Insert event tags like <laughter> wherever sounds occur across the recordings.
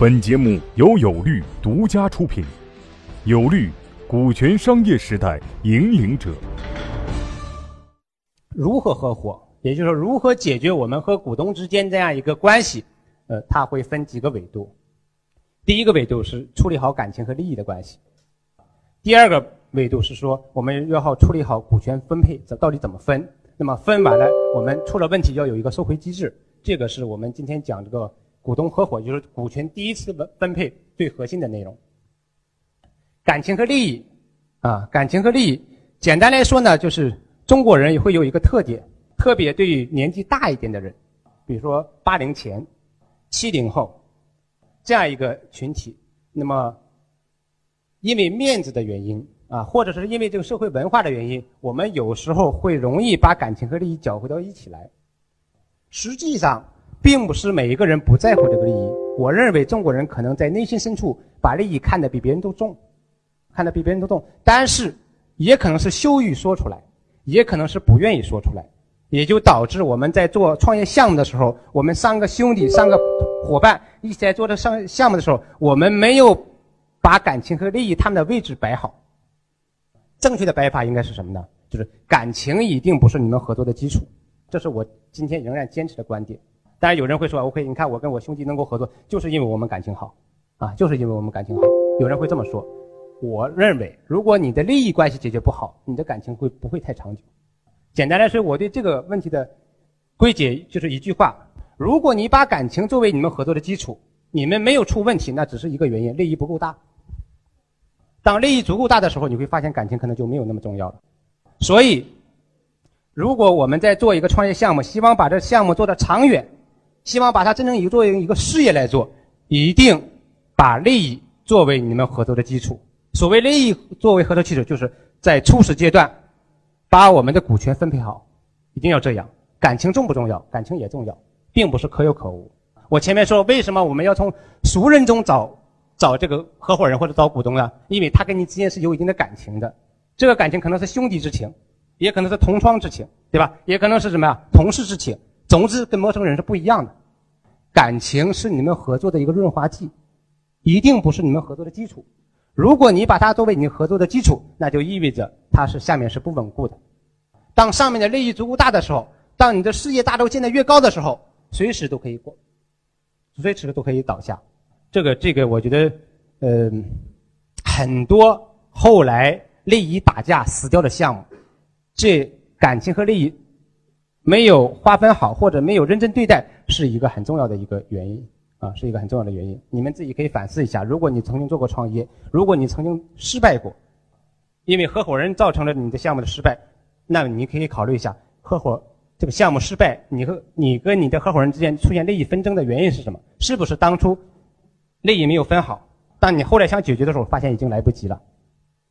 本节目由有律独家出品，有律，股权商业时代引领者。如何合伙，也就是说如何解决我们和股东之间这样一个关系，呃，它会分几个维度。第一个维度是处理好感情和利益的关系，第二个维度是说我们要好处理好股权分配，这到底怎么分？那么分完了，我们出了问题要有一个收回机制，这个是我们今天讲这个股东合伙，就是股权第一次分分配最核心的内容。感情和利益，啊，感情和利益，简单来说呢，就是中国人会有一个特点，特别对于年纪大一点的人，比如说八零前、七零后这样一个群体，那么因为面子的原因。啊，或者是因为这个社会文化的原因，我们有时候会容易把感情和利益搅和到一起来。实际上，并不是每一个人不在乎这个利益。我认为中国人可能在内心深处把利益看得比别人都重，看得比别人都重。但是，也可能是羞于说出来，也可能是不愿意说出来，也就导致我们在做创业项目的时候，我们三个兄弟、三个伙伴一起在做这项项目的时候，我们没有把感情和利益他们的位置摆好。正确的摆法应该是什么呢？就是感情一定不是你们合作的基础，这是我今天仍然坚持的观点。当然有人会说：“OK，你看我跟我兄弟能够合作，就是因为我们感情好，啊，就是因为我们感情好。”有人会这么说。我认为，如果你的利益关系解决不好，你的感情会不会太长久？简单来说，我对这个问题的归结就是一句话：如果你把感情作为你们合作的基础，你们没有出问题，那只是一个原因，利益不够大。当利益足够大的时候，你会发现感情可能就没有那么重要了。所以，如果我们在做一个创业项目，希望把这项目做得长远，希望把它真正以作为一个事业来做，一定把利益作为你们合作的基础。所谓利益作为合作基础，就是在初始阶段把我们的股权分配好，一定要这样。感情重不重要？感情也重要，并不是可有可无。我前面说，为什么我们要从熟人中找？找这个合伙人或者找股东啊，因为他跟你之间是有一定的感情的，这个感情可能是兄弟之情，也可能是同窗之情，对吧？也可能是什么呀？同事之情。总之，跟陌生人是不一样的。感情是你们合作的一个润滑剂，一定不是你们合作的基础。如果你把它作为你合作的基础，那就意味着它是下面是不稳固的。当上面的利益足够大的时候，当你的事业大头建得越高的时候，随时都可以过，随时都可以倒下。这个这个，我觉得，呃，很多后来利益打架死掉的项目，这感情和利益没有划分好，或者没有认真对待，是一个很重要的一个原因啊，是一个很重要的原因。你们自己可以反思一下，如果你曾经做过创业，如果你曾经失败过，因为合伙人造成了你的项目的失败，那么你可以考虑一下，合伙这个项目失败，你和你跟你的合伙人之间出现利益纷争的原因是什么？是不是当初？利益没有分好，当你后来想解决的时候，发现已经来不及了，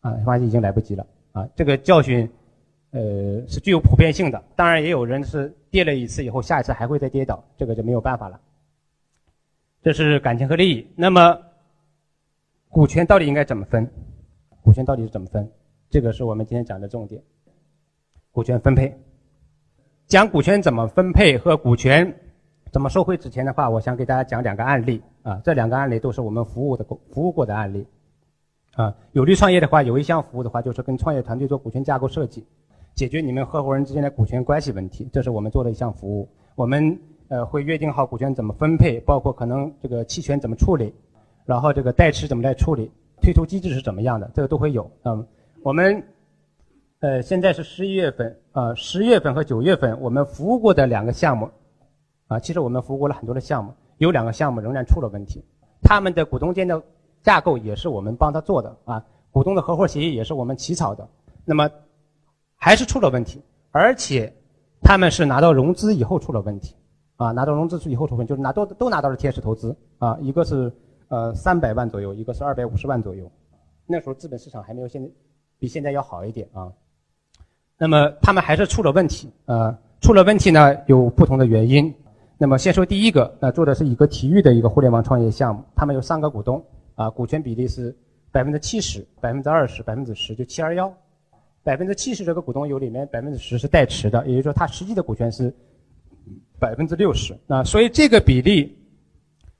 啊，发现已经来不及了，啊，这个教训，<clears throat> <clears throat> 呃，是具有普遍性的。当然，也有人是跌了一次以后，下一次还会再跌倒，这个就没有办法了。这是感情和利益。那么，股权到底应该怎么分？股权到底是怎么分？这个是我们今天讲的重点。股权分配，讲股权怎么分配和股权。怎么收回之前的话，我想给大家讲两个案例啊，这两个案例都是我们服务的服务过的案例啊。有利创业的话，有一项服务的话，就是跟创业团队做股权架构设计，解决你们合伙人之间的股权关系问题，这是我们做的一项服务。我们呃会约定好股权怎么分配，包括可能这个期权怎么处理，然后这个代持怎么来处理，退出机制是怎么样的，这个都会有。嗯，我们呃现在是十一月份啊，十月份和九月份我们服务过的两个项目。啊，其实我们服务过了很多的项目，有两个项目仍然出了问题，他们的股东间的架构也是我们帮他做的啊，股东的合伙协议也是我们起草的，那么还是出了问题，而且他们是拿到融资以后出了问题，啊，拿到融资以后出问题，就是拿都都拿到了天使投资啊，一个是呃三百万左右，一个是二百五十万左右，那时候资本市场还没有现在比现在要好一点啊，那么他们还是出了问题，呃，出了问题呢有不同的原因。那么先说第一个，那做的是一个体育的一个互联网创业项目，他们有三个股东，啊，股权比例是百分之七十、百分之二十、百分之十，就七二幺。百分之七十这个股东有里面百分之十是代持的，也就是说他实际的股权是百分之六十。那所以这个比例，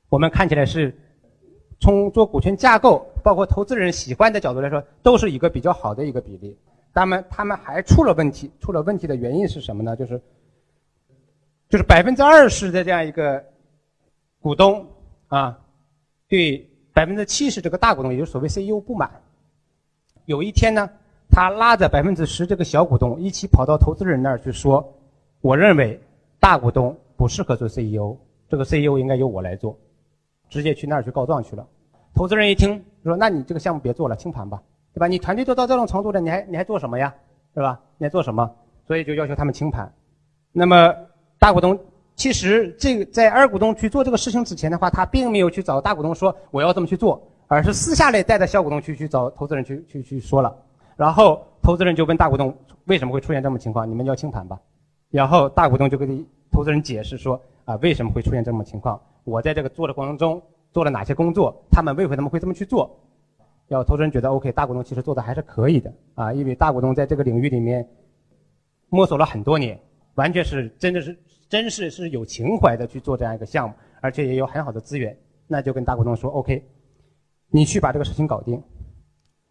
我们看起来是从做股权架构，包括投资人喜欢的角度来说，都是一个比较好的一个比例。他们他们还出了问题，出了问题的原因是什么呢？就是就是百分之二十的这样一个股东啊，对百分之七十这个大股东，也就是所谓 CEO 不满。有一天呢，他拉着百分之十这个小股东一起跑到投资人那儿去说：“我认为大股东不适合做 CEO，这个 CEO 应该由我来做。”直接去那儿去告状去了。投资人一听说：“那你这个项目别做了，清盘吧，对吧？你团队都到这种程度了，你还你还做什么呀？是吧？你还做什么？”所以就要求他们清盘。那么大股东其实这个在二股东去做这个事情之前的话，他并没有去找大股东说我要这么去做，而是私下里带着小股东去去找投资人去去去说了。然后投资人就问大股东为什么会出现这么情况？你们要清盘吧。然后大股东就跟投资人解释说啊为什么会出现这么情况？我在这个做的过程中做了哪些工作？他们为什么会这么去做？要投资人觉得 OK，大股东其实做的还是可以的啊，因为大股东在这个领域里面摸索了很多年，完全是真的是真是是有情怀的去做这样一个项目，而且也有很好的资源。那就跟大股东说 OK，你去把这个事情搞定。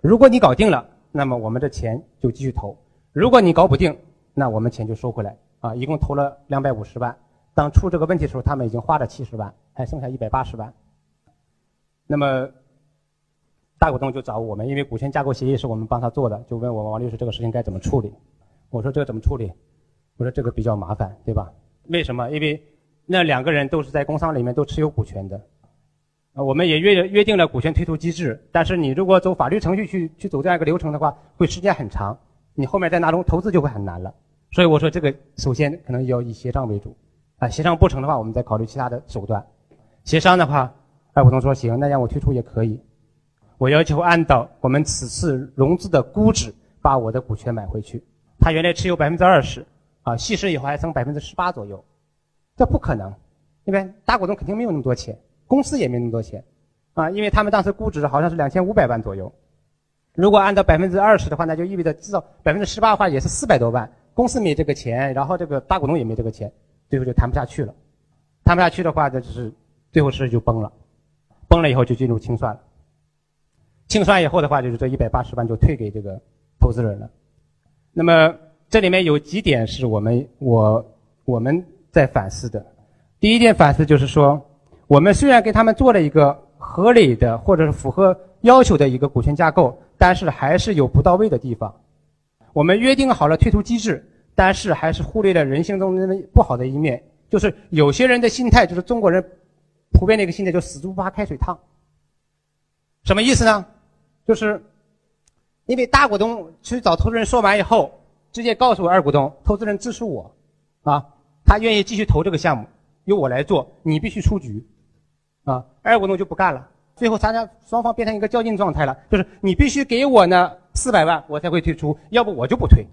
如果你搞定了，那么我们的钱就继续投；如果你搞不定，那我们钱就收回来啊。一共投了两百五十万。当出这个问题的时候，他们已经花了七十万，还剩下一百八十万。那么大股东就找我们，因为股权架构协议是我们帮他做的，就问我王律师这个事情该怎么处理。我说这个怎么处理？我说这个比较麻烦，对吧？为什么？因为那两个人都是在工商里面都持有股权的，啊，我们也约约定了股权退出机制。但是你如果走法律程序去去走这样一个流程的话，会时间很长，你后面再拿出投资就会很难了。所以我说这个首先可能要以协商为主。啊，协商不成的话，我们再考虑其他的手段。协商的话，二股东说行，那让我退出也可以。我要求按照我们此次融资的估值，把我的股权买回去。他原来持有百分之二十，啊，稀释以后还剩百分之十八左右，这不可能，因为大股东肯定没有那么多钱，公司也没那么多钱，啊，因为他们当时估值好像是两千五百万左右。如果按照百分之二十的话，那就意味着至少百分之十八的话也是四百多万，公司没这个钱，然后这个大股东也没这个钱。最后就谈不下去了，谈不下去的话，这就是最后事就崩了，崩了以后就进入清算了。清算以后的话，就是这一百八十万就退给这个投资人了。那么这里面有几点是我们我我们在反思的。第一点反思就是说，我们虽然给他们做了一个合理的或者是符合要求的一个股权架构，但是还是有不到位的地方。我们约定好了退出机制。但是还是忽略了人性中那不好的一面，就是有些人的心态，就是中国人普遍的一个心态，就死猪不怕开水烫。什么意思呢？就是因为大股东去找投资人说完以后，直接告诉我二股东，投资人支持我，啊，他愿意继续投这个项目，由我来做，你必须出局，啊，二股东就不干了。最后，大家双方变成一个较劲状态了，就是你必须给我呢四百万，我才会退出，要不我就不退。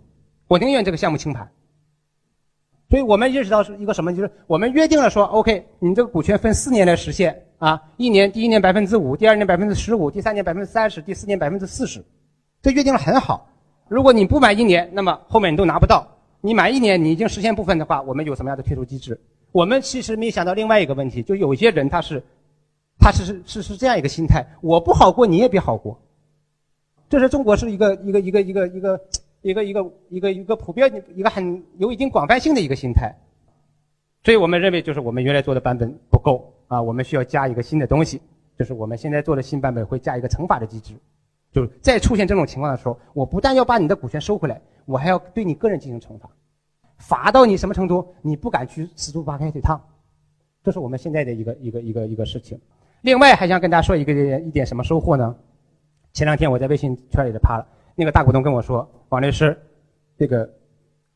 我宁愿这个项目清盘，所以我们认识到是一个什么？就是我们约定了说，OK，你这个股权分四年来实现啊，一年第一年百分之五，第二年百分之十五，第三年百分之三十，第四年百分之四十，这约定了很好。如果你不满一年，那么后面你都拿不到；你满一年，你已经实现部分的话，我们有什么样的退出机制？我们其实没想到另外一个问题，就有些人他是，他是是是是这样一个心态：我不好过，你也别好过。这是中国是一个一个一个一个一个。一个一个一个一个普遍一个很有一定广泛性的一个心态，所以我们认为就是我们原来做的版本不够啊，我们需要加一个新的东西，就是我们现在做的新版本会加一个惩罚的机制，就是再出现这种情况的时候，我不但要把你的股权收回来，我还要对你个人进行惩罚，罚到你什么程度，你不敢去死猪不怕开水烫，这是我们现在的一个一个一个一个事情。另外还想跟大家说一个一点什么收获呢？前两天我在微信圈里的趴了。那个大股东跟我说：“王律师，这个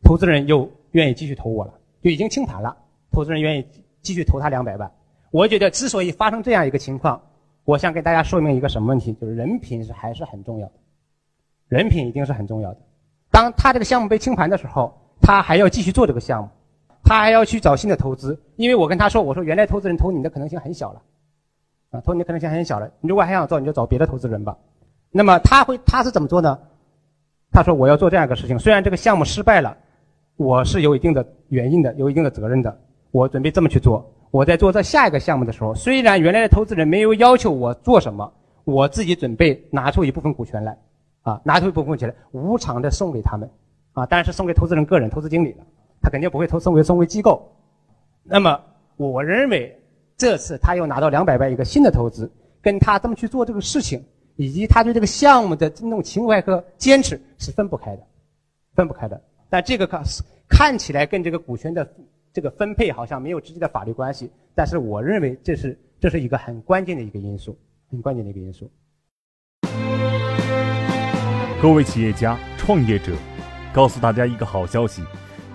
投资人又愿意继续投我了，就已经清盘了。投资人愿意继续投他两百万。我觉得之所以发生这样一个情况，我想给大家说明一个什么问题，就是人品是还是很重要的，人品一定是很重要的。当他这个项目被清盘的时候，他还要继续做这个项目，他还要去找新的投资。因为我跟他说，我说原来投资人投你的可能性很小了，啊，投你的可能性很小了。你如果还想做，你就找别的投资人吧。那么他会他是怎么做呢？”他说：“我要做这样一个事情，虽然这个项目失败了，我是有一定的原因的，有一定的责任的。我准备这么去做，我在做这下一个项目的时候，虽然原来的投资人没有要求我做什么，我自己准备拿出一部分股权来，啊，拿出一部分股权来，无偿的送给他们，啊，当然是送给投资人个人、投资经理了，他肯定不会投送给送给机构。那么，我认为这次他又拿到两百万一个新的投资，跟他这么去做这个事情，以及他对这个项目的这种情怀和坚持是分不开的，分不开的。但这个看看起来跟这个股权的。这个分配好像没有直接的法律关系，但是我认为这是这是一个很关键的一个因素，很关键的一个因素。各位企业家、创业者，告诉大家一个好消息：